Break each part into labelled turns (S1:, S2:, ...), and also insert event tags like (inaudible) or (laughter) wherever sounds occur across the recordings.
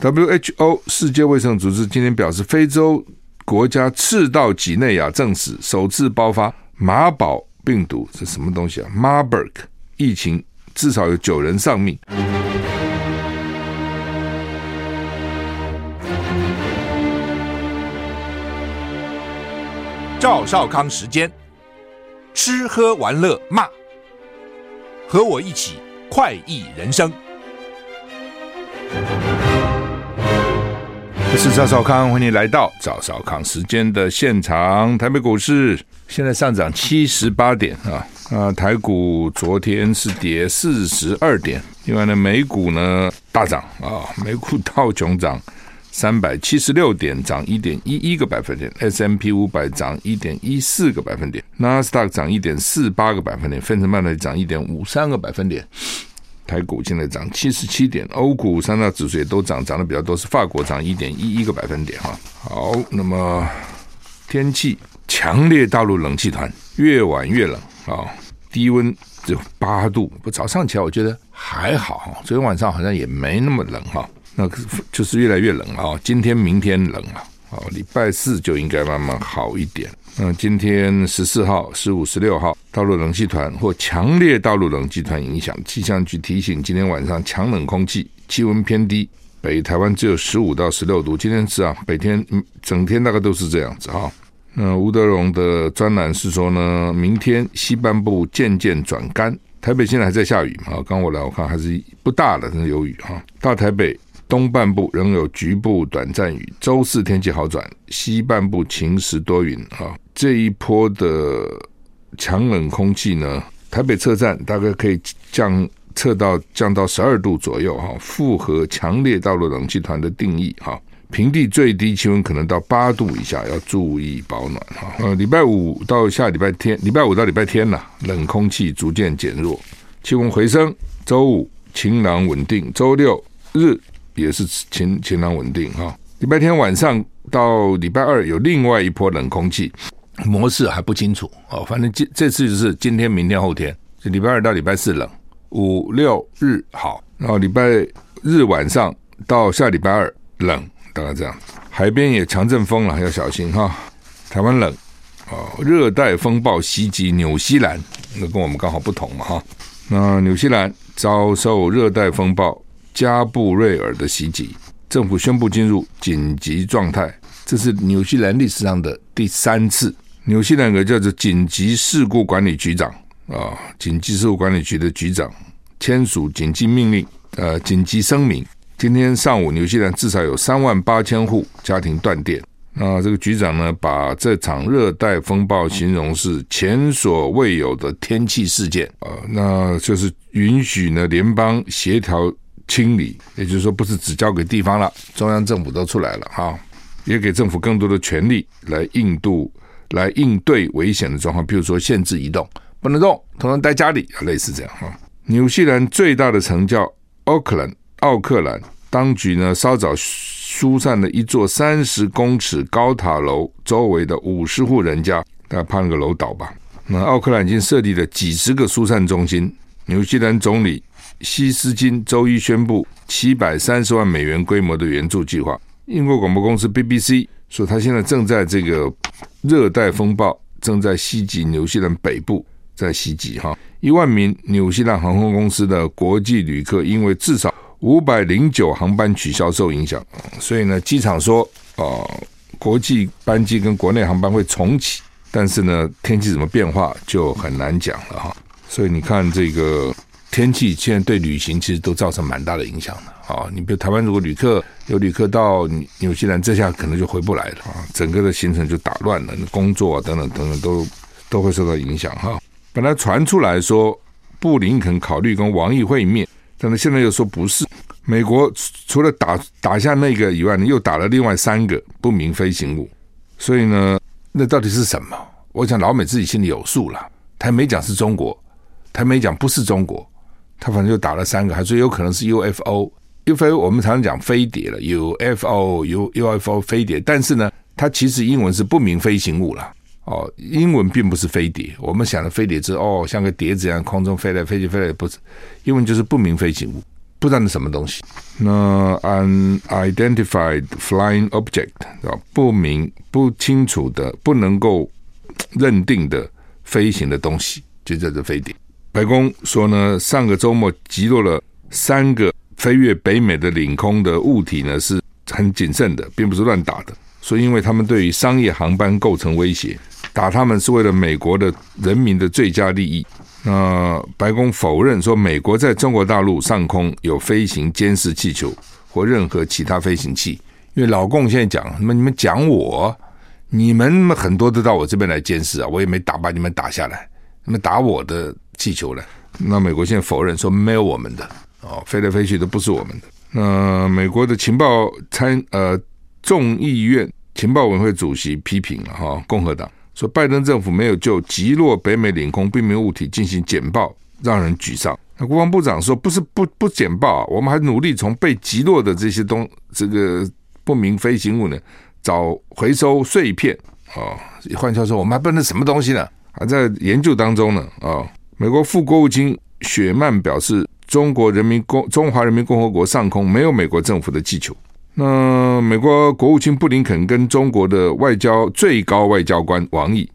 S1: WHO 世界卫生组织今天表示，非洲国家赤道几内亚证实首次爆发马宝病毒，这什么东西啊？Marburg 疫情至少有九人丧命。
S2: 赵少康时间，吃喝玩乐骂，和我一起快意人生。
S1: 我是赵少康，欢迎来到赵少康时间的现场。台北股市现在上涨七十八点啊啊，台股昨天是跌四十二点，另外呢，美股呢大涨啊，美股道琼涨。三百七十六点，涨一点一一个百分点；S M P 五百涨一点一四个百分点；纳斯达克涨一点四八个百分点；费城半导体涨一点五三个百分点。台股现在涨七十七点，欧股三大指数也都涨，涨的比较多，是法国涨一点一一个百分点。哈，好，那么天气强烈大陆冷气团越晚越冷啊，低温只有八度，不早上起来我觉得还好，昨天晚上好像也没那么冷哈。那就是越来越冷啊！今天、明天冷了，哦，礼拜四就应该慢慢好一点。嗯今天十四号、十五、十六号，大陆冷气团或强烈大陆冷气团影响，气象局提醒，今天晚上强冷空气，气温偏低，北台湾只有十五到十六度。今天是啊，北天整天大概都是这样子哈。那吴德荣的专栏是说呢，明天西半部渐渐转干，台北现在还在下雨啊。刚我来我看还是不大的，有雨哈。大台北。东半部仍有局部短暂雨，周四天气好转，西半部晴时多云啊。这一波的强冷空气呢，台北车站大概可以降测到降到十二度左右哈，符合强烈大陆冷气团的定义哈。平地最低气温可能到八度以下，要注意保暖哈。呃，礼拜五到下礼拜天，礼拜五到礼拜天呐，冷空气逐渐减弱，气温回升。周五晴朗稳定，周六日。也是晴晴朗稳定哈，礼拜天晚上到礼拜二有另外一波冷空气模式还不清楚哦，反正这这次就是今天、明天、后天，就礼拜二到礼拜四冷，五六日好，然后礼拜日晚上到下礼拜二冷，大概这样。海边也强阵风了，要小心哈。台湾冷哦，热带风暴袭击纽西兰，那跟我们刚好不同嘛哈。那纽西兰遭受热带风暴。加布瑞尔的袭击，政府宣布进入紧急状态。这是纽西兰历史上的第三次。纽西兰有个叫做紧急事故管理局长啊，紧急事故管理局的局长签署紧急命令，呃，紧急声明。今天上午，纽西兰至少有三万八千户家庭断电。那这个局长呢，把这场热带风暴形容是前所未有的天气事件啊，那就是允许呢联邦协调。清理，也就是说，不是只交给地方了，中央政府都出来了哈，也给政府更多的权力来应对、来应对危险的状况，比如说限制移动，不能动，通通待家里，类似这样哈。纽西兰最大的城叫奥克兰，奥克兰当局呢稍早疏散了一座三十公尺高塔楼周围的五十户人家，大家怕那个楼倒吧？那奥克兰已经设立了几十个疏散中心，纽西兰总理。希斯金周一宣布七百三十万美元规模的援助计划。英国广播公司 BBC 说，他现在正在这个热带风暴正在袭击纽西兰北部，在袭击哈，一万名纽西兰航空公司的国际旅客因为至少五百零九航班取消受影响，所以呢，机场说呃，国际班机跟国内航班会重启，但是呢，天气怎么变化就很难讲了哈。所以你看这个。天气现在对旅行其实都造成蛮大的影响的啊！你比如台湾，如果旅客有旅客到纽西兰，这下可能就回不来了啊！整个的行程就打乱了，工作啊等等等等都都会受到影响哈。本来传出来说布林肯考虑跟王毅会面，但是现在又说不是。美国除了打打下那个以外呢，又打了另外三个不明飞行物，所以呢，那到底是什么？我想老美自己心里有数了。他没讲是中国，他没讲不是中国。他反正就打了三个，还说有可能是 UFO。UFO 我们常常讲飞碟了，UFO、U UFO 飞碟，但是呢，它其实英文是不明飞行物了。哦，英文并不是飞碟。我们想的飞碟是哦，像个碟子一样空中飞来飞去飞来，不是。英文就是不明飞行物。不知道那什么东西。那 unidentified flying object 啊，不明、不清楚的、不能够认定的飞行的东西，就叫做飞碟。白宫说呢，上个周末击落了三个飞越北美的领空的物体呢，是很谨慎的，并不是乱打的。说，因为他们对于商业航班构成威胁，打他们是为了美国的人民的最佳利益。那白宫否认说，美国在中国大陆上空有飞行监视气球或任何其他飞行器。因为老共现在讲，那么你们讲我，你们很多都到我这边来监视啊，我也没打把你们打下来，那么打我的气球来。那美国现在否认说没有我们的哦，飞来飞去都不是我们的。那美国的情报参呃众议院情报委员会主席批评了哈，共和党。说拜登政府没有就击落北美领空不明物体进行简报，让人沮丧。那国防部长说，不是不不简报，我们还努力从被击落的这些东这个不明飞行物呢找回收碎片。哦，换句话说，我们还不能什么东西呢？还在研究当中呢。哦，美国副国务卿雪曼表示，中国人民共中华人民共和国上空没有美国政府的气球。那美国国务卿布林肯跟中国的外交最高外交官王毅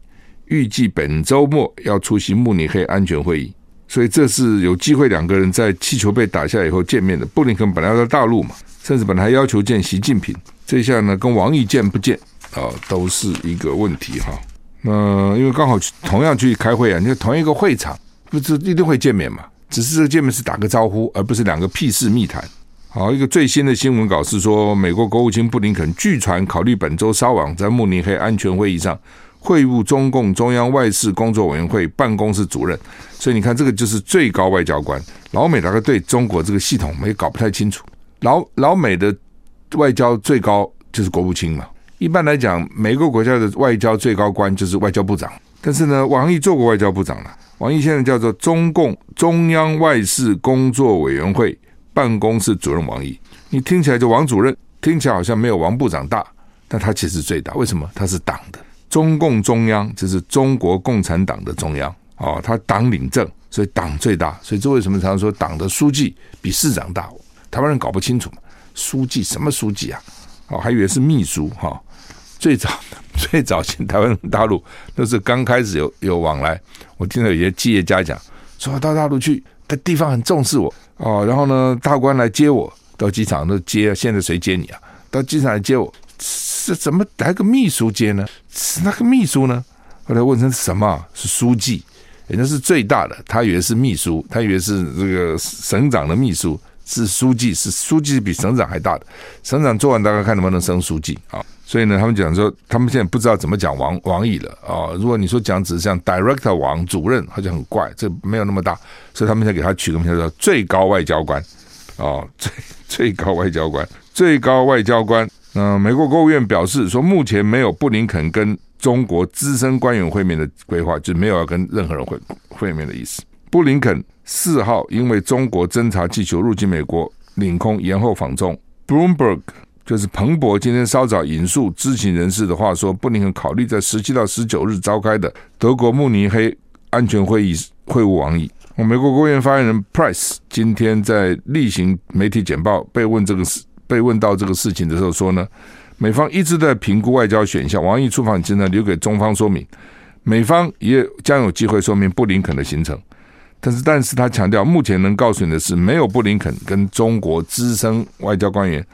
S1: 预计本周末要出席慕尼黑安全会议，所以这是有机会两个人在气球被打下以后见面的。布林肯本来要在大陆嘛，甚至本来要求见习近平，这下呢跟王毅见不见啊，都是一个问题哈。那因为刚好同样去开会啊，你看同一个会场，不是一定会见面嘛？只是这个见面是打个招呼，而不是两个屁事密谈。好，一个最新的新闻稿是说，美国国务卿布林肯据传考虑本周稍晚在慕尼黑安全会议上会晤中共中央外事工作委员会办公室主任。所以你看，这个就是最高外交官。老美大概对中国这个系统没搞不太清楚。老老美的外交最高就是国务卿嘛。一般来讲，每个国家的外交最高官就是外交部长。但是呢，王毅做过外交部长了。王毅现在叫做中共中央外事工作委员会。办公室主任王毅，你听起来就王主任，听起来好像没有王部长大，但他其实最大。为什么？他是党的中共中央，就是中国共产党的中央哦，他党领政，所以党最大。所以这为什么常说党的书记比市长大？台湾人搞不清楚，书记什么书记啊？哦，还以为是秘书哈、最早最早进台湾大陆，那是刚开始有有往来。我听到有些企业家讲，说到大陆去，的地方很重视我。哦，然后呢，大官来接我到机场都接，现在谁接你啊？到机场来接我，是怎么来个秘书接呢？是那个秘书呢？后来问成什么？是书记，人家是最大的，他以为是秘书，他以为是这个省长的秘书，是书记，是书记比省长还大的，省长做完大概看能不能升书记啊。所以呢，他们讲说，他们现在不知道怎么讲王王毅了啊。如果你说讲只是像 director 王主任，好像很怪，这没有那么大，所以他们现在给他取个名字叫最高外交官啊，最最高外交官，最高外交官。嗯、美国国务院表示说，目前没有布林肯跟中国资深官员会面的规划，就没有要跟任何人会会面的意思。布林肯四号因为中国侦察气球入境美国领空延后访中，Bloomberg。就是彭博今天稍早引述知情人士的话说，布林肯考虑在十七到十九日召开的德国慕尼黑安全会议会晤王毅。美国国务院发言人 Price 今天在例行媒体简报被问这个事，被问到这个事情的时候说呢，美方一直在评估外交选项，王毅出访前呢留给中方说明，美方也将有机会说明布林肯的行程，但是但是他强调，目前能告诉你的是，没有布林肯跟中国资深外交官员。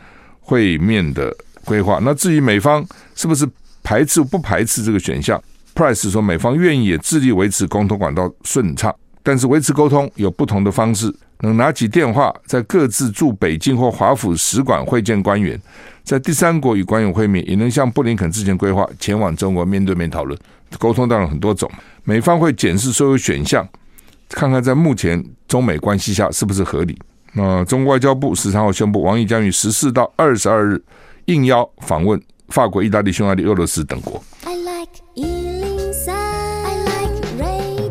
S1: 会面的规划。那至于美方是不是排斥不排斥这个选项？Price 说，美方愿意也致力维持沟通管道顺畅，但是维持沟通有不同的方式。能拿起电话，在各自驻北京或华府使馆会见官员，在第三国与官员会面，也能像布林肯之前规划前往中国面对面讨论。沟通当然很多种，美方会检视所有选项，看看在目前中美关系下是不是合理。那中国外交部十三号宣布，王毅将于十四到二十二日应邀访问法国、意大利、匈牙利、俄罗斯等国。I like 103, I like radio。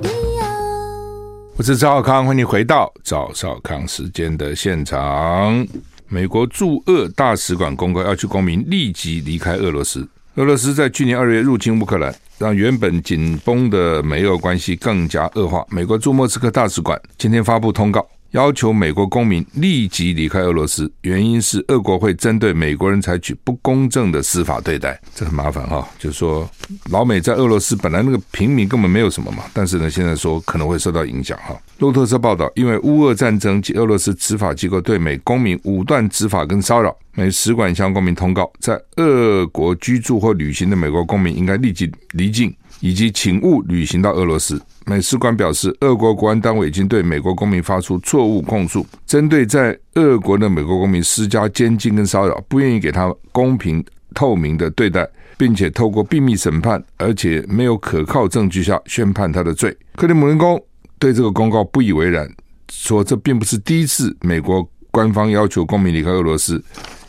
S1: 我是赵少康，欢迎回到赵少康时间的现场。美国驻俄大使馆公告，要求公民立即离开俄罗斯。俄罗斯在去年二月入侵乌克兰，让原本紧绷的美俄关系更加恶化。美国驻莫斯科大使馆今天发布通告。要求美国公民立即离开俄罗斯，原因是俄国会针对美国人采取不公正的司法对待，这很麻烦哈。就是说，老美在俄罗斯本来那个平民根本没有什么嘛，但是呢，现在说可能会受到影响哈。路透社报道，因为乌俄战争及俄罗斯执法机构对美公民武断执法跟骚扰，美使馆向公民通告，在俄国居住或旅行的美国公民应该立即离境，以及请勿旅行到俄罗斯。美使馆表示，俄国国安单位已经对美国公民发出错误控诉，针对在俄国的美国公民施加监禁跟骚扰，不愿意给他公平透明的对待，并且透过秘密审判，而且没有可靠证据下宣判他的罪。克里姆林宫对这个公告不以为然，说这并不是第一次美国官方要求公民离开俄罗斯，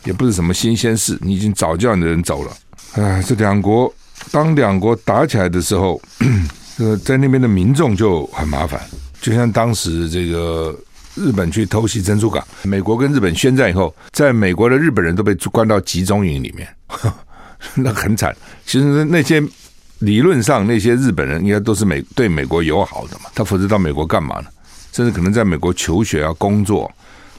S1: 也不是什么新鲜事，你已经早叫你的人走了。唉，这两国当两国打起来的时候。(clears throat) 这个在那边的民众就很麻烦，就像当时这个日本去偷袭珍珠港，美国跟日本宣战以后，在美国的日本人都被关到集中营里面，(laughs) 那很惨。其实那些理论上那些日本人应该都是美对美国友好的嘛，他否则到美国干嘛呢？甚至可能在美国求学啊、工作。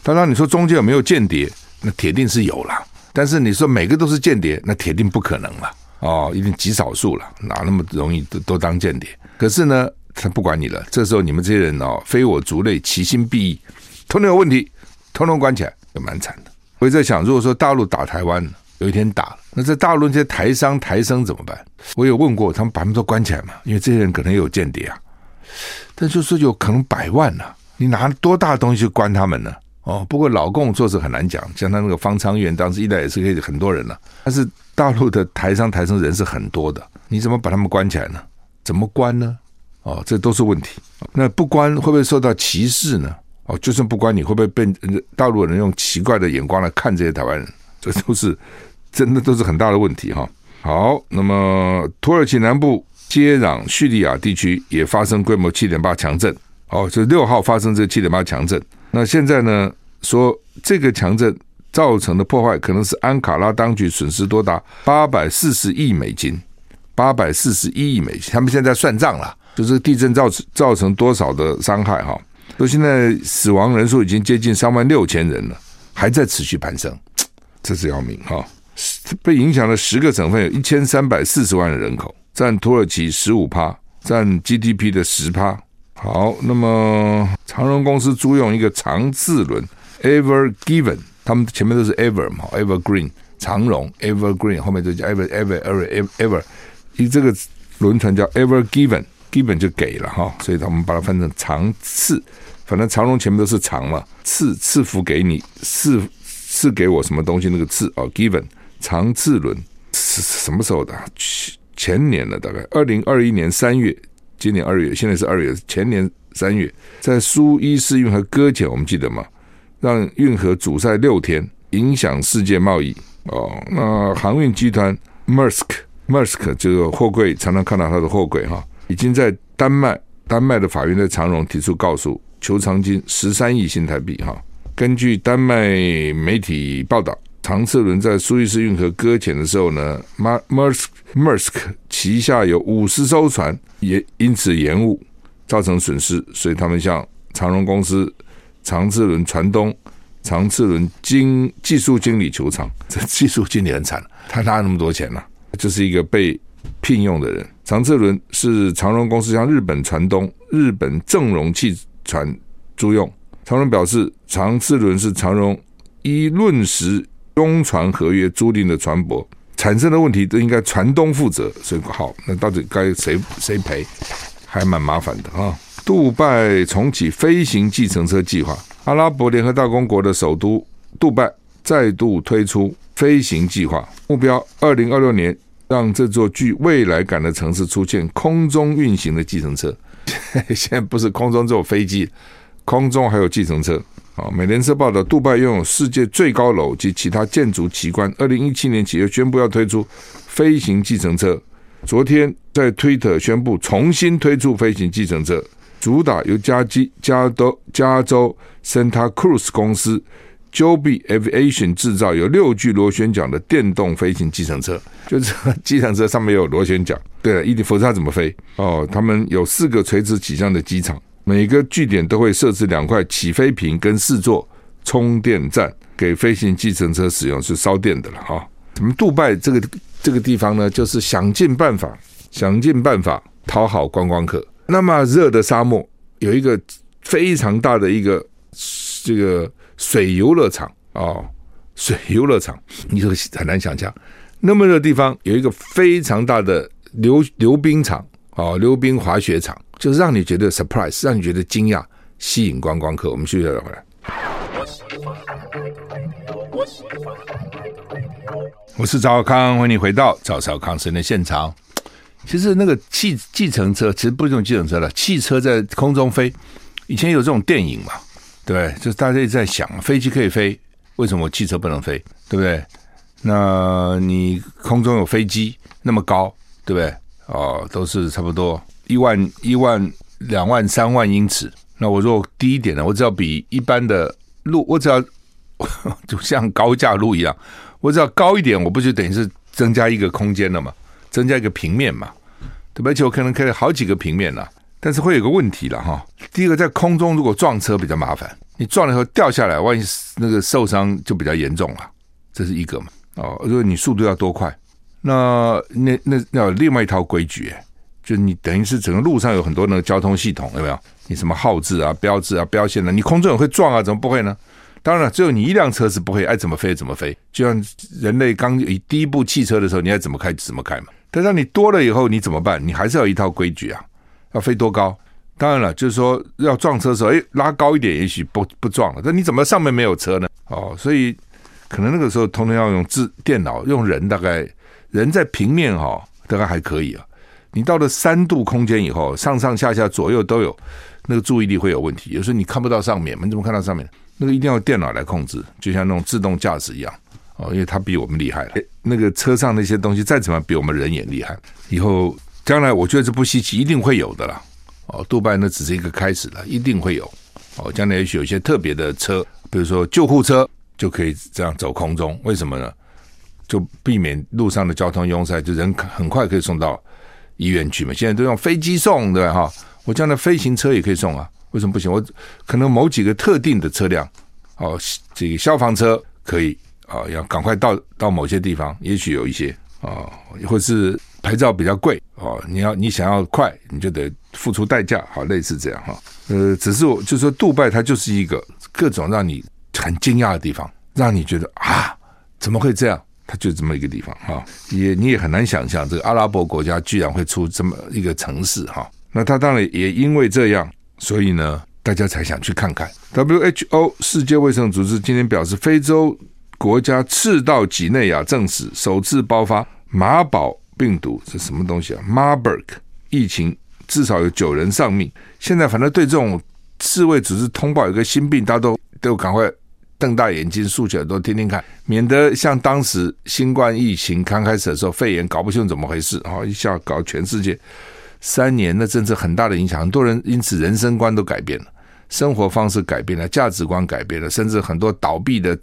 S1: 当然你说中间有没有间谍，那铁定是有了。但是你说每个都是间谍，那铁定不可能了。哦，一定极少数了，哪那么容易都都当间谍？可是呢，他不管你了。这时候你们这些人哦，非我族类，其心必异，通通有问题，通通关起来，就蛮惨的。我也在想，如果说大陆打台湾，有一天打了，那在大陆这些台商、台生怎么办？我有问过，他们把他们都关起来嘛，因为这些人可能有间谍啊。但就是有可能百万呢、啊，你拿多大东西去关他们呢？哦，不过老共做事很难讲，像他那个方舱医院，当时一来也是可以很多人了、但是大陆的台商、台生人是很多的，你怎么把他们关起来呢？怎么关呢？哦，这都是问题。那不关会不会受到歧视呢？哦，就算不关，你会不会被大陆人用奇怪的眼光来看这些台湾人？这都是真的，都是很大的问题哈。好，那么土耳其南部接壤叙利亚地区也发生规模七点八强震。哦，这六号发生这七点八强震。那现在呢，说这个强震造成的破坏，可能是安卡拉当局损失多达八百四十亿美金。八百四十一亿美金，他们现在算账了，就是地震造成造成多少的伤害哈？说现在死亡人数已经接近三万六千人了，还在持续攀升，这是要命哈！被影响了十个省份有一千三百四十万的人口，占土耳其十五趴，占 GDP 的十趴。好，那么长荣公司租用一个长字轮 Ever Given，他们前面都是 Ever 嘛，Evergreen 长荣 Evergreen 后面就叫 Ever Ever Ever Ever。Ever, 以这个轮船叫 Ever Given，Given 就给了哈，所以他们把它翻成长赐，反正长荣前面都是长嘛，赐赐福给你，赐赐给我什么东西那个赐哦，Given 长赐轮是什么时候的？前年了，大概二零二一年三月，今年二月，现在是二月，前年三月在苏伊士运河搁浅，我们记得吗？让运河阻塞六天，影响世界贸易哦。那航运集团 Mersk，Mersk 这个货柜常常看到他的货柜哈，已经在丹麦丹麦的法院在长荣提出告诉，求偿金十三亿新台币哈。根据丹麦媒体报道，长次轮在苏伊士运河搁浅的时候呢，Maersk Maersk 旗下有五十艘船也因此延误，造成损失，所以他们向长荣公司长次轮船东长次轮经技术经理求偿。这技术经理很惨，他拿那么多钱呢、啊？就是一个被聘用的人，长次轮是长荣公司向日本船东日本正荣汽船租用。长荣表示，长次轮是长荣依论时东船合约租赁的船舶，产生的问题都应该船东负责。所以好，那到底该谁谁赔，还蛮麻烦的啊。杜拜重启飞行计程车计划，阿拉伯联合大公国的首都杜拜再度推出。飞行计划目标：二零二六年让这座具未来感的城市出现空中运行的计程车。(laughs) 现在不是空中只有飞机，空中还有计程车。啊，美联社报道，杜拜拥有世界最高楼及其他建筑奇观。二零一七年起又宣布要推出飞行计程车。昨天在推特宣布重新推出飞行计程车，主打由加基加州加州 Santa Cruz 公司。job Aviation 制造有六具螺旋桨的电动飞行计程车，就是计程车上面有螺旋桨。对了，一定否则它怎么飞？哦，他们有四个垂直起降的机场，每个据点都会设置两块起飞坪跟四座充电站，给飞行计程车使用，是烧电的了哈。我们杜拜这个这个地方呢，就是想尽办法，想尽办法讨好观光客。那么热的沙漠有一个非常大的一个这个水游乐场哦，水游乐场，你说很难想象，那么热的地方有一个非常大的溜溜冰场哦，溜冰滑雪场，就是让你觉得 surprise，让你觉得惊讶，吸引观光客。我们休息再回来。我是赵少康，欢迎你回到赵少康生的现场。其实那个汽计程车，其实不是用计程车了，汽车在空中飞。以前有这种电影嘛，对对？就是大家一直在想，飞机可以飞，为什么汽车不能飞？对不对？那你空中有飞机那么高，对不对？哦，都是差不多一万、一万、两万、三万英尺。那我如果低一点呢？我只要比一般的路，我只要 (laughs) 就像高架路一样，我只要高一点，我不就等于是增加一个空间了吗？增加一个平面嘛，对吧？而且我可能可以好几个平面了，但是会有个问题了哈。第一个，在空中如果撞车比较麻烦，你撞了以后掉下来，万一那个受伤就比较严重了，这是一个嘛。哦，如果你速度要多快，那那那要有另外一套规矩，就你等于是整个路上有很多那个交通系统，有没有？你什么号志啊、标志啊、标线啊，你空中也会撞啊，怎么不会呢？当然了，只有你一辆车是不会爱怎么飞怎么飞，就像人类刚以第一部汽车的时候，你爱怎么开怎么开嘛。但当你多了以后，你怎么办？你还是要一套规矩啊！要飞多高？当然了，就是说要撞车的时候，哎，拉高一点，也许不不撞了。但你怎么上面没有车呢？哦，所以可能那个时候通通要用智电脑，用人大概人在平面哈、哦，大概还可以啊。你到了三度空间以后，上上下下左右都有，那个注意力会有问题。有时候你看不到上面，你怎么看到上面？那个一定要电脑来控制，就像那种自动驾驶一样。哦，因为他比我们厉害了。那个车上那些东西再怎么比我们人眼厉害。以后将来我觉得这不稀奇，一定会有的啦。哦，杜拜那只是一个开始了，一定会有。哦，将来也许有一些特别的车，比如说救护车就可以这样走空中。为什么呢？就避免路上的交通拥塞，就人很快可以送到医院去嘛。现在都用飞机送，对吧？哈，我将来飞行车也可以送啊。为什么不行？我可能某几个特定的车辆，哦，这个消防车可以。啊，要赶快到到某些地方，也许有一些啊，或是牌照比较贵哦。你要你想要快，你就得付出代价，好，类似这样哈。呃，只是我就说，杜拜它就是一个各种让你很惊讶的地方，让你觉得啊，怎么会这样？它就这么一个地方哈，也你也很难想象，这个阿拉伯国家居然会出这么一个城市哈。那它当然也因为这样，所以呢，大家才想去看看。WHO 世界卫生组织今天表示，非洲。国家赤道几内亚证实首次爆发马堡病毒，这什么东西啊？Marburg 疫情至少有九人丧命。现在反正对这种世卫组织通报有个新病，大家都都赶快瞪大眼睛竖起耳朵听听看，免得像当时新冠疫情刚开始的时候，肺炎搞不清楚怎么回事，啊，一下搞全世界三年，那真是很大的影响，很多人因此人生观都改变了。生活方式改变了，价值观改变了，甚至很多倒闭的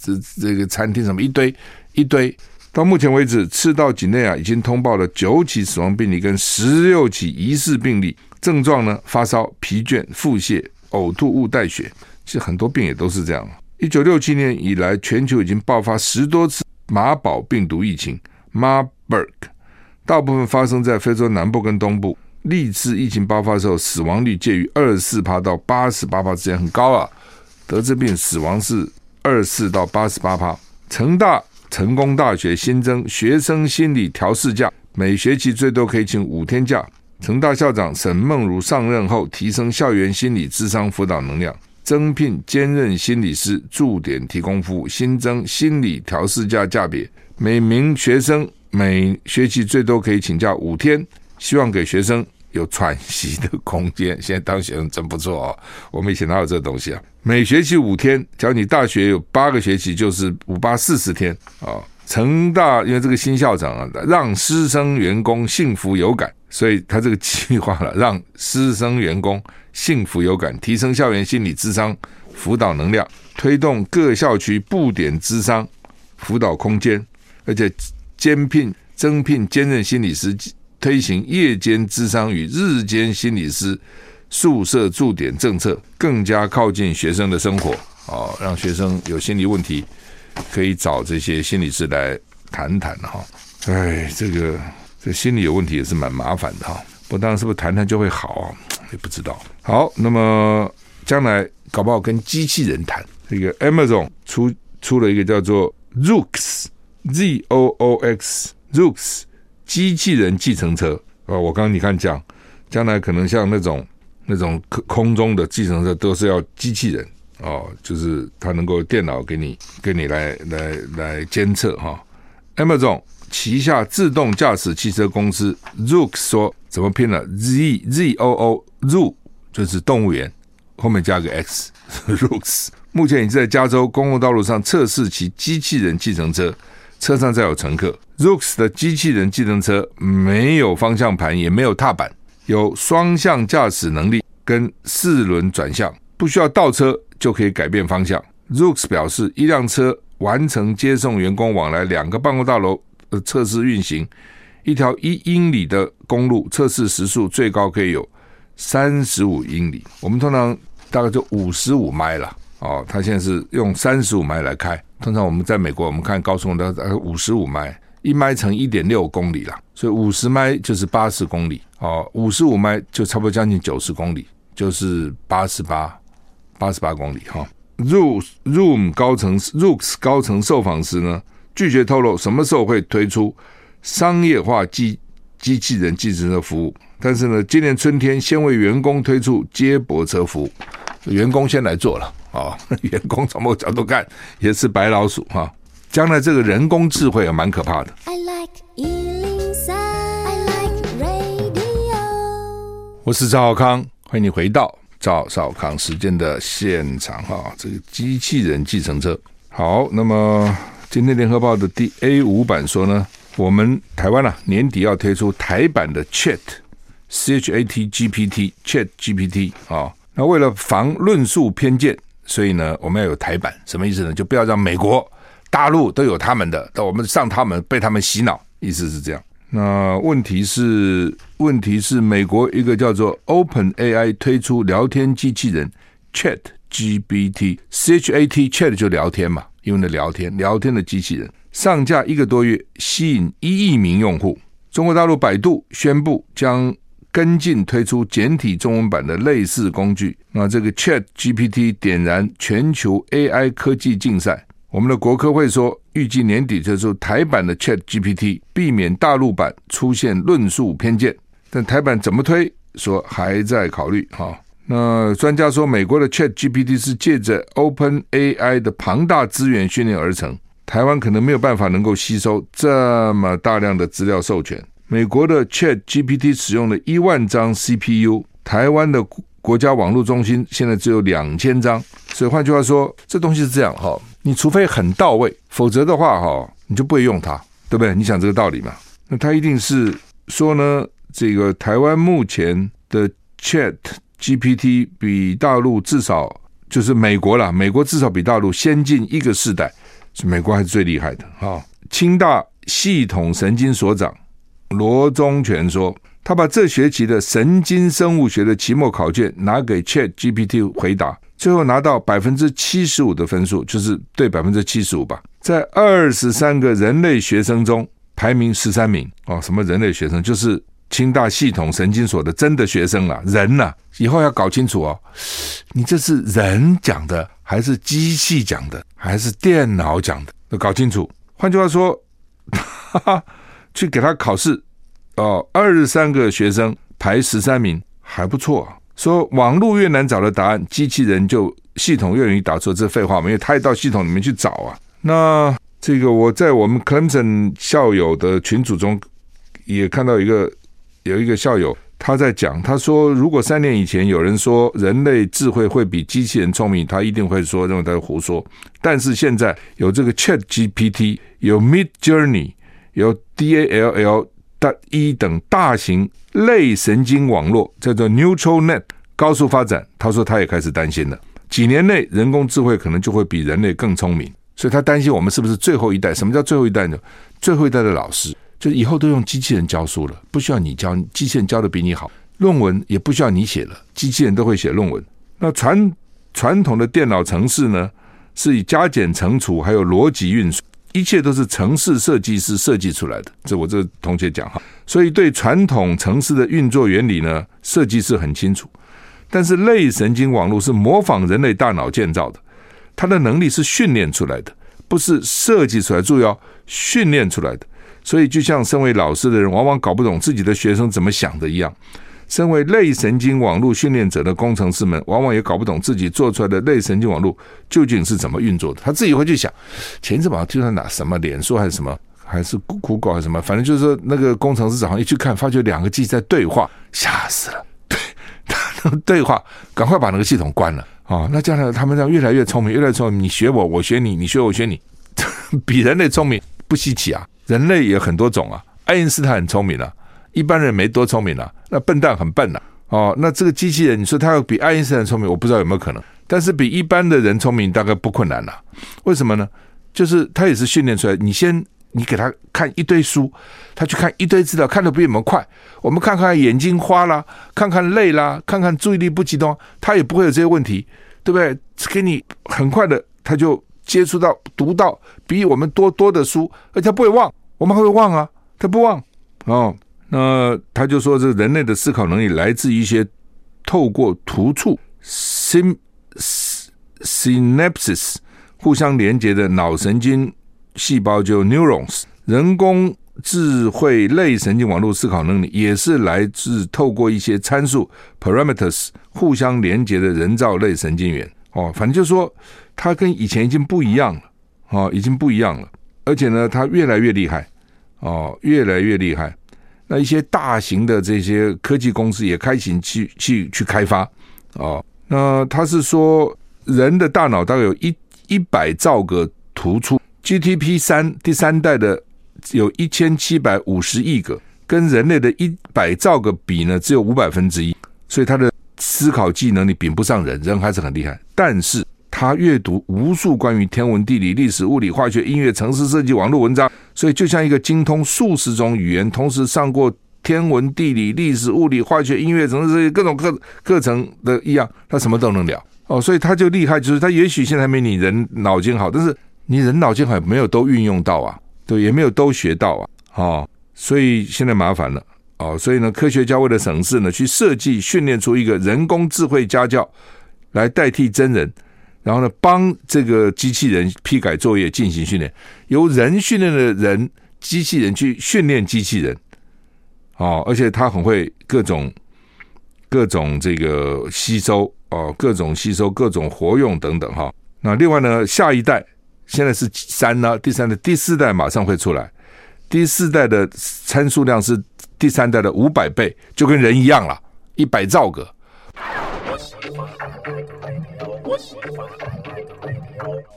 S1: 这这个餐厅什么一堆 (laughs) 一堆。到目前为止，赤道几内亚已经通报了九起死亡病例跟十六起疑似病例，症状呢，发烧、疲倦、腹泻、呕吐物带血，其实很多病也都是这样。一九六七年以来，全球已经爆发十多次马堡病毒疫情 （Marburg），大部分发生在非洲南部跟东部。历次疫情爆发的时候，死亡率介于二十四趴到八十八趴之间，很高啊。得这病死亡是二十四到八十八趴。成大成功大学新增学生心理调适假，每学期最多可以请五天假。成大校长沈梦如上任后，提升校园心理咨商辅导能量，增聘兼任心理师驻点提供服务，新增心理调适假假别，每名学生每学期最多可以请假五天。希望给学生有喘息的空间。现在当学生真不错哦。我们以前哪有这东西啊？每学期五天，假如你大学有八个学期，就是五八四十天啊。成大因为这个新校长啊，让师生员工幸福有感，所以他这个计划了，让师生员工幸福有感，提升校园心理智商辅导能量，推动各校区布点智商辅导空间，而且兼聘增聘兼任心理师。推行夜间智商与日间心理师宿舍驻点政策更加靠近学生的生活，哦，让学生有心理问题可以找这些心理师来谈谈哈。哎，这个这心理有问题也是蛮麻烦的哈。不当然是不是谈谈就会好啊？也不知道。好，那么将来搞不好跟机器人谈。这个 Amazon 出出了一个叫做 Zoox，Z O O X，Zoox 机器人计程车。啊，我刚刚你看讲，将来可能像那种那种空空中的计程车都是要机器人哦，就是它能够电脑给你给你来来来监测哈。Amazon 旗下自动驾驶汽车公司 Zoox 说。怎么拼了？Z Z O O Zoo 就是动物园，后面加个 X (laughs) Zoox。目前已经在加州公共道路上测试其机器人计程车，车上载有乘客。Zoox 的机器人计程车没有方向盘，也没有踏板，有双向驾驶能力跟四轮转向，不需要倒车就可以改变方向。Zoox 表示，一辆车完成接送员工往来两个办公大楼的测试运行。一条一英里的公路测试时速最高可以有三十五英里，我们通常大概就五十五迈了哦。他现在是用三十五迈来开，通常我们在美国我们看高速公路大概五十五迈，一迈乘一点六公里了，所以五十迈就是八十公里哦，五十五迈就差不多将近九十公里，就是八十八八十八公里哈。Zoom Zoom 高层 Zoox 高层受访时呢，拒绝透露什么时候会推出。商业化机机器人计程车服务，但是呢，今年春天先为员工推出接驳车服务，员工先来做了啊、哦。(laughs) 员工从某个角度看也是白老鼠哈。将来这个人工智慧也蛮可怕的。I like I like radio。我是赵少康，欢迎你回到赵少康时间的现场哈。这个机器人计程车好，那么今天联合报的第 A 五版说呢。我们台湾啊，年底要推出台版的 Chat C H A T G P T Chat G P T 啊。那为了防论述偏见，所以呢，我们要有台版，什么意思呢？就不要让美国、大陆都有他们的，到我们上他们被他们洗脑，意思是这样。那问题是，问题是美国一个叫做 Open AI 推出聊天机器人 Chat G P T C H A T Chat 就聊天嘛，因为聊天聊天的机器人。上架一个多月，吸引一亿名用户。中国大陆百度宣布将跟进推出简体中文版的类似工具。那这个 Chat GPT 点燃全球 AI 科技竞赛。我们的国科会说，预计年底推出台版的 Chat GPT，避免大陆版出现论述偏见。但台版怎么推，说还在考虑。哈，那专家说，美国的 Chat GPT 是借着 Open AI 的庞大资源训练而成。台湾可能没有办法能够吸收这么大量的资料授权。美国的 Chat GPT 使用了一万张 CPU，台湾的国家网络中心现在只有两千张。所以换句话说，这东西是这样哈，你除非很到位，否则的话哈，你就不会用它，对不对？你想这个道理嘛？那他一定是说呢，这个台湾目前的 Chat GPT 比大陆至少就是美国啦，美国至少比大陆先进一个世代。是美国还是最厉害的哈？清大系统神经所长罗宗全说，他把这学期的神经生物学的期末考卷拿给 Chat GPT 回答，最后拿到百分之七十五的分数，就是对百分之七十五吧。在二十三个人类学生中排名十三名哦。什么人类学生？就是清大系统神经所的真的学生啊，人呐、以后要搞清楚哦，你这是人讲的。还是机器讲的，还是电脑讲的，要搞清楚。换句话说，哈哈，去给他考试哦，二十三个学生排十三名，还不错啊。说网络越难找的答案，机器人就系统越容易答错，这废话嘛，因为他也到系统里面去找啊。那这个我在我们 Clemson 校友的群组中也看到一个，有一个校友。他在讲，他说，如果三年以前有人说人类智慧会比机器人聪明，他一定会说认为他是胡说。但是现在有这个 Chat GPT，有 Mid Journey，由 DALL 大 E 等大型类神经网络，叫做 Neural Net 高速发展。他说他也开始担心了，几年内人工智慧可能就会比人类更聪明，所以他担心我们是不是最后一代？什么叫最后一代呢？最后一代的老师。就以后都用机器人教书了，不需要你教，机器人教的比你好。论文也不需要你写了，机器人都会写论文。那传传统的电脑程式呢，是以加减乘除还有逻辑运算，一切都是城市设计师设计出来的。这我这同学讲哈，所以对传统城市的运作原理呢，设计师很清楚。但是类神经网络是模仿人类大脑建造的，它的能力是训练出来的，不是设计出来，注意哦，训练出来的。所以就像身为老师的人，往往搞不懂自己的学生怎么想的一样。身为类神经网络训练者的工程师们，往往也搞不懂自己做出来的类神经网络究竟是怎么运作的。他自己会去想，前一阵网就算哪什么脸书还是什么，还是 Google 还是什么，反正就是说那个工程师早上一去看，发觉两个机器在对话，吓死了。对，他那个对话，赶快把那个系统关了啊！那将来他们这样越来越聪明，越来越聪明，你学我，我学你，你学我学你，(laughs) 比人类聪明不稀奇啊！人类也很多种啊，爱因斯坦很聪明啊。一般人没多聪明啊，那笨蛋很笨呐、哦，那这个机器人，你说他要比爱因斯坦聪明，我不知道有没有可能，但是比一般的人聪明大概不困难呐、为什么呢？就是他也是训练出来，你先你给他看一堆书，他去看一堆资料，看得比我们快。我们看看眼睛花啦，看看累啦，看看注意力不集中，他也不会有这些问题，对不对？给你很快的，他就接触到读到比我们多多的书，而且他不会忘，我们还会忘啊，他不忘哦。那他就说，这人类的思考能力来自一些透过突触 syn synapses 互相连接的脑神经细胞，就 neurons。人工智慧类神经网络思考能力也是来自透过一些参数 parameters 互相连接的人造类神经元。哦，反正就是说，它跟以前已经不一样了。哦，已经不一样了，而且呢，它越来越厉害。哦，越来越厉害。那一些大型的这些科技公司也开始去去去开发哦。那他是说，人的大脑大概有一一百兆个突触，GTP 三第三代的有一千七百五十亿个，跟人类的一百兆个比呢，只有五百分之一，所以他的思考技能你比不上人，人还是很厉害。但是他阅读无数关于天文、地理、历史、物理、化学、音乐、城市设计、网络文章。所以，就像一个精通数十种语言，同时上过天文、地理、历史、物理、化学、音乐，什么这些各种课课程的一样，他什么都能聊哦。所以他就厉害，就是他也许现在没你人脑筋好，但是你人脑筋好没有都运用到啊，对，也没有都学到啊，哦，所以现在麻烦了哦。所以呢，科学家为了省事呢，去设计训练出一个人工智慧家教来代替真人。然后呢，帮这个机器人批改作业进行训练，由人训练的人，机器人去训练机器人，哦，而且他很会各种各种这个吸收哦，各种吸收，各种活用等等哈。那另外呢，下一代现在是三呢，第三代、第四代马上会出来，第四代的参数量是第三代的五百倍，就跟人一样了，一百兆个。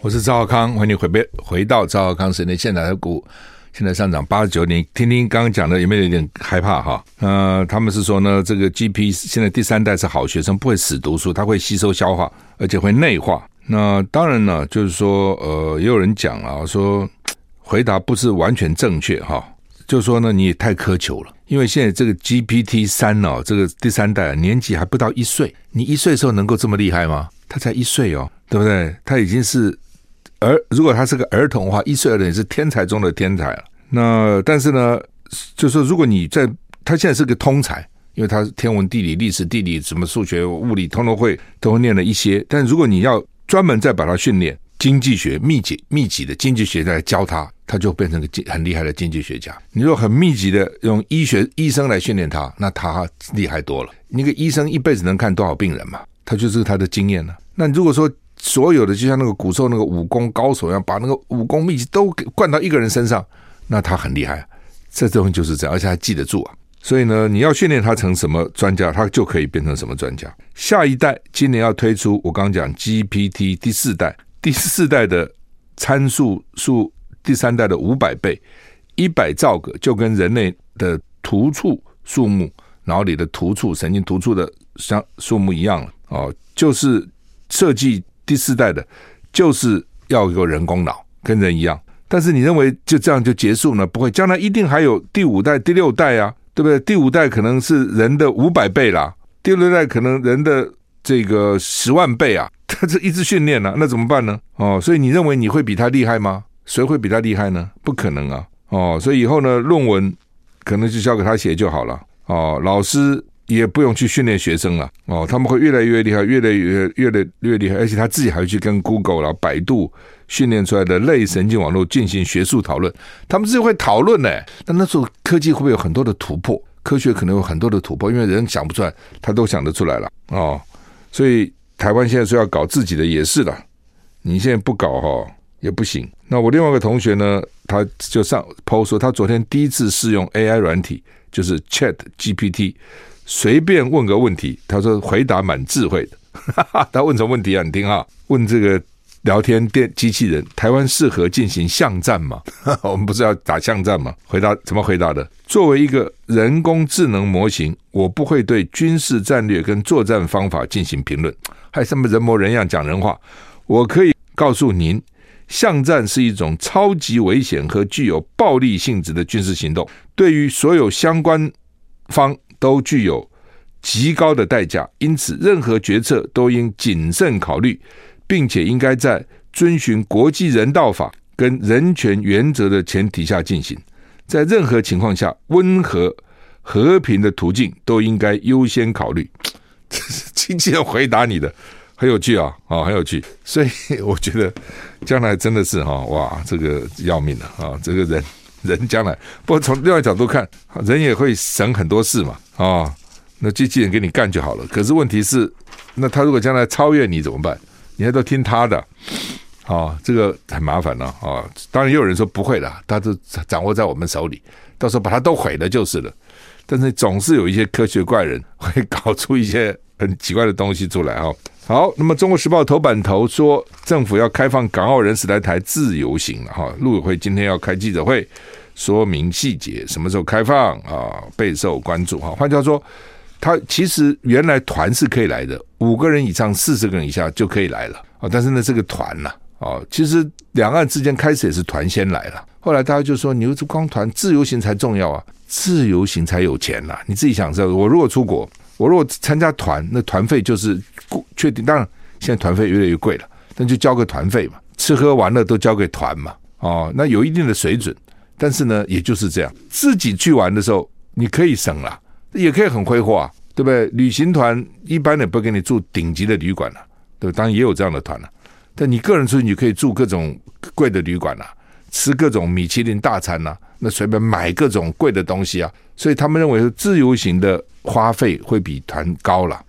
S1: 我是赵浩康，欢迎你回背回到赵浩康时间现在的股现在上涨八十九点，听听刚刚讲的有没有有点害怕哈？呃，他们是说呢，这个 GP 现在第三代是好学生，不会死读书，他会吸收消化，而且会内化。那当然呢，就是说呃，也有人讲啊，说回答不是完全正确哈，就说呢，你也太苛求了，因为现在这个 GPT 三哦，这个第三代年纪还不到一岁，你一岁的时候能够这么厉害吗？他才一岁哦，对不对？他已经是儿，如果他是个儿童的话，一岁的人是天才中的天才了。那但是呢，就是说，如果你在他现在是个通才，因为他是天文、地理、历史、地理什么数学、物理，通通会，都会念了一些。但如果你要专门再把他训练经济学密集密集的经济学再来教他，他就变成个很厉害的经济学家。你如果很密集的用医学医生来训练他，那他厉害多了。你个医生一辈子能看多少病人嘛？他就是他的经验了。那如果说所有的就像那个古时候那个武功高手一样，把那个武功秘籍都给灌到一个人身上，那他很厉害。这东西就是这样，而且还记得住啊。所以呢，你要训练他成什么专家，他就可以变成什么专家。下一代今年要推出，我刚刚讲 GPT 第四代，第四代的参数数第三代的五百倍，一百兆个，就跟人类的突触数目，脑里的突触神经突触的像数目一样了哦，就是。设计第四代的，就是要有人工脑，跟人一样。但是你认为就这样就结束呢？不会，将来一定还有第五代、第六代啊，对不对？第五代可能是人的五百倍啦，第六代可能人的这个十万倍啊，他这一直训练啊，那怎么办呢？哦，所以你认为你会比他厉害吗？谁会比他厉害呢？不可能啊！哦，所以以后呢，论文可能就交给他写就好了。哦，老师也不用去训练学生了。哦，他们会越来越厉害，越来越越来越厉害，而且他自己还会去跟 Google 啦、百度训练出来的类神经网络进行学术讨论。他们自己会讨论呢。但那时候科技会不会有很多的突破？科学可能有很多的突破，因为人想不出来，他都想得出来了。哦，所以台湾现在说要搞自己的也是的。你现在不搞哈、哦？也不行。那我另外一个同学呢，他就上 PO 说，他昨天第一次试用 AI 软体，就是 Chat GPT，随便问个问题，他说回答蛮智慧的。(laughs) 他问什么问题啊？你听啊，问这个聊天电机器人，台湾适合进行巷战吗？(laughs) 我们不是要打巷战吗？回答怎么回答的？作为一个人工智能模型，我不会对军事战略跟作战方法进行评论，还什么人模人样讲人话？我可以告诉您。巷战是一种超级危险和具有暴力性质的军事行动，对于所有相关方都具有极高的代价，因此任何决策都应谨慎考虑，并且应该在遵循国际人道法跟人权原则的前提下进行。在任何情况下，温和和平的途径都应该优先考虑。这是经纪人回答你的。很有趣啊，啊，很有趣，所以 (laughs) 我觉得将来真的是哈，哇，这个要命了啊！这个人人将来，不过从另外角度看，人也会省很多事嘛，啊，那机器人给你干就好了。可是问题是，那他如果将来超越你怎么办？你还都听他的，啊，这个很麻烦了啊。当然也有人说不会了，他都掌握在我们手里，到时候把它都毁了就是了。但是总是有一些科学怪人会搞出一些很奇怪的东西出来啊。好，那么《中国时报》头版头说，政府要开放港澳人士来台自由行了哈。陆委会今天要开记者会，说明细节，什么时候开放啊？备受关注哈。换句话说，他其实原来团是可以来的，五个人以上、四十个人以下就可以来了啊。但是呢，这个团呐，啊，其实两岸之间开始也是团先来了，后来大家就说，你这光团自由行才重要啊，自由行才有钱呐。你自己想知道，我如果出国。我如果参加团，那团费就是确定。当然，现在团费越来越贵了，那就交个团费嘛，吃喝玩乐都交给团嘛。哦，那有一定的水准，但是呢，也就是这样。自己去玩的时候，你可以省了，也可以很挥霍啊，对不对？旅行团一般的不给你住顶级的旅馆了，对，当然也有这样的团了。但你个人出去，你可以住各种贵的旅馆了，吃各种米其林大餐呐，那随便买各种贵的东西啊。所以他们认为是自由行的。花费会比团高了，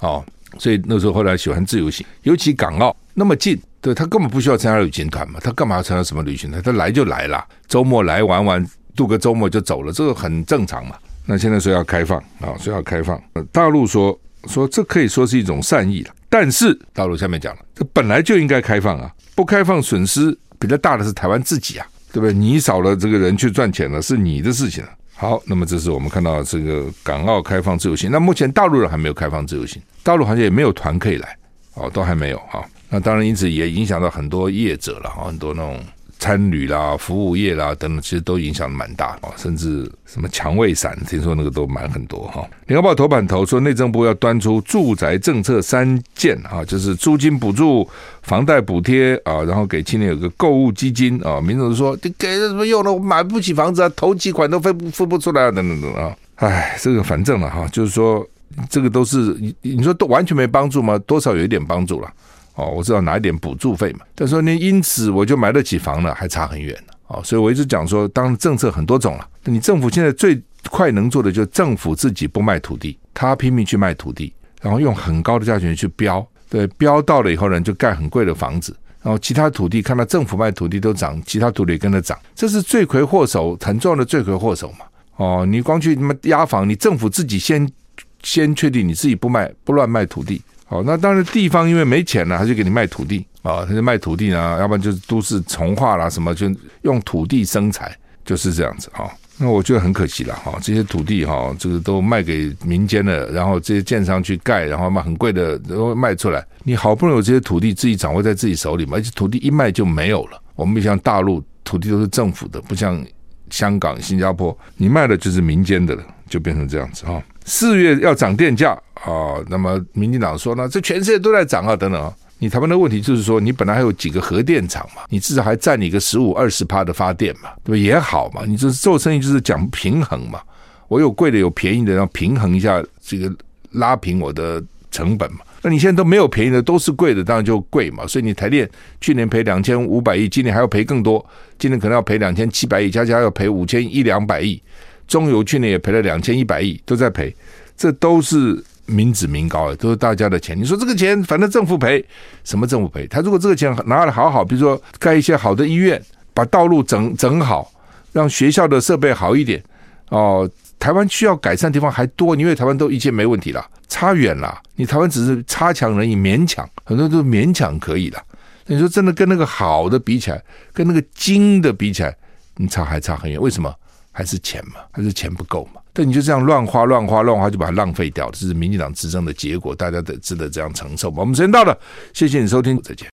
S1: 哦，所以那时候后来喜欢自由行，尤其港澳那么近，对，他根本不需要参加旅行团嘛，他干嘛要参加什么旅行团？他来就来了，周末来玩玩，度个周末就走了，这个很正常嘛。那现在说要开放啊，说要开放，大陆说说这可以说是一种善意了，但是大陆下面讲了，这本来就应该开放啊，不开放损失比较大的是台湾自己啊，对不对？你少了这个人去赚钱了，是你的事情。好，那么这是我们看到这个港澳开放自由行。那目前大陆人还没有开放自由行，大陆好像也没有团可以来，哦，都还没有哈。那当然，因此也影响到很多业者了，很多那种。餐旅啦、服务业啦等等，其实都影响蛮大啊，甚至什么抢胃散，听说那个都蛮很多哈。联合报头版头说，内政部要端出住宅政策三件啊，就是租金补助、房贷补贴啊，然后给青年有个购物基金啊。民众说，你给了什么用呢？我买不起房子啊，头期款都付不付不出来啊，等等等啊。哎，这个反正了哈，就是说这个都是你你说都完全没帮助吗？多少有一点帮助了。哦，我知道拿一点补助费嘛，但是说你因此我就买得起房了，还差很远呢。哦，所以我一直讲说，当政策很多种了，你政府现在最快能做的就是政府自己不卖土地，他拼命去卖土地，然后用很高的价钱去标，对，标到了以后呢，就盖很贵的房子，然后其他土地看到政府卖土地都涨，其他土地也跟着涨，这是罪魁祸首，很重要的罪魁祸首嘛。哦，你光去他妈押房，你政府自己先先确定你自己不卖不乱卖土地。哦，那当然，地方因为没钱了，他就给你卖土地啊，他就卖土地呢，要不然就是都市重化啦，什么就用土地生财，就是这样子啊。那我觉得很可惜了哈，这些土地哈，这个都卖给民间了，然后这些建商去盖，然后卖很贵的，然后卖出来，你好不容易有这些土地自己掌握在自己手里嘛，而且土地一卖就没有了。我们不像大陆土地都是政府的，不像香港、新加坡，你卖的就是民间的了。就变成这样子哈。四月要涨电价啊，那么民进党说呢，这全世界都在涨啊，等等啊。你台湾的问题就是说，你本来还有几个核电厂嘛，你至少还占你个十五二十趴的发电嘛，对吧？也好嘛，你就是做生意就是讲平衡嘛。我有贵的有便宜的，要平衡一下这个拉平我的成本嘛。那你现在都没有便宜的，都是贵的，当然就贵嘛。所以你台电去年赔两千五百亿，今年还要赔更多，今年可能要赔两千七百亿，加加要赔五千一两百亿。中油去年也赔了两千一百亿，都在赔，这都是。民脂民膏的，都是大家的钱。你说这个钱，反正政府赔，什么政府赔？他如果这个钱拿的好好，比如说盖一些好的医院，把道路整整好，让学校的设备好一点。哦，台湾需要改善的地方还多，因为台湾都一切没问题了，差远了。你台湾只是差强人意，勉强，很多都勉强可以了。你说真的跟那个好的比起来，跟那个精的比起来，你差还差很远。为什么？还是钱嘛，还是钱不够嘛？但你就这样乱花乱花乱花，就把它浪费掉，这是民进党执政的结果，大家得值得这样承受嘛。我们时间到了，谢谢你收听，再见。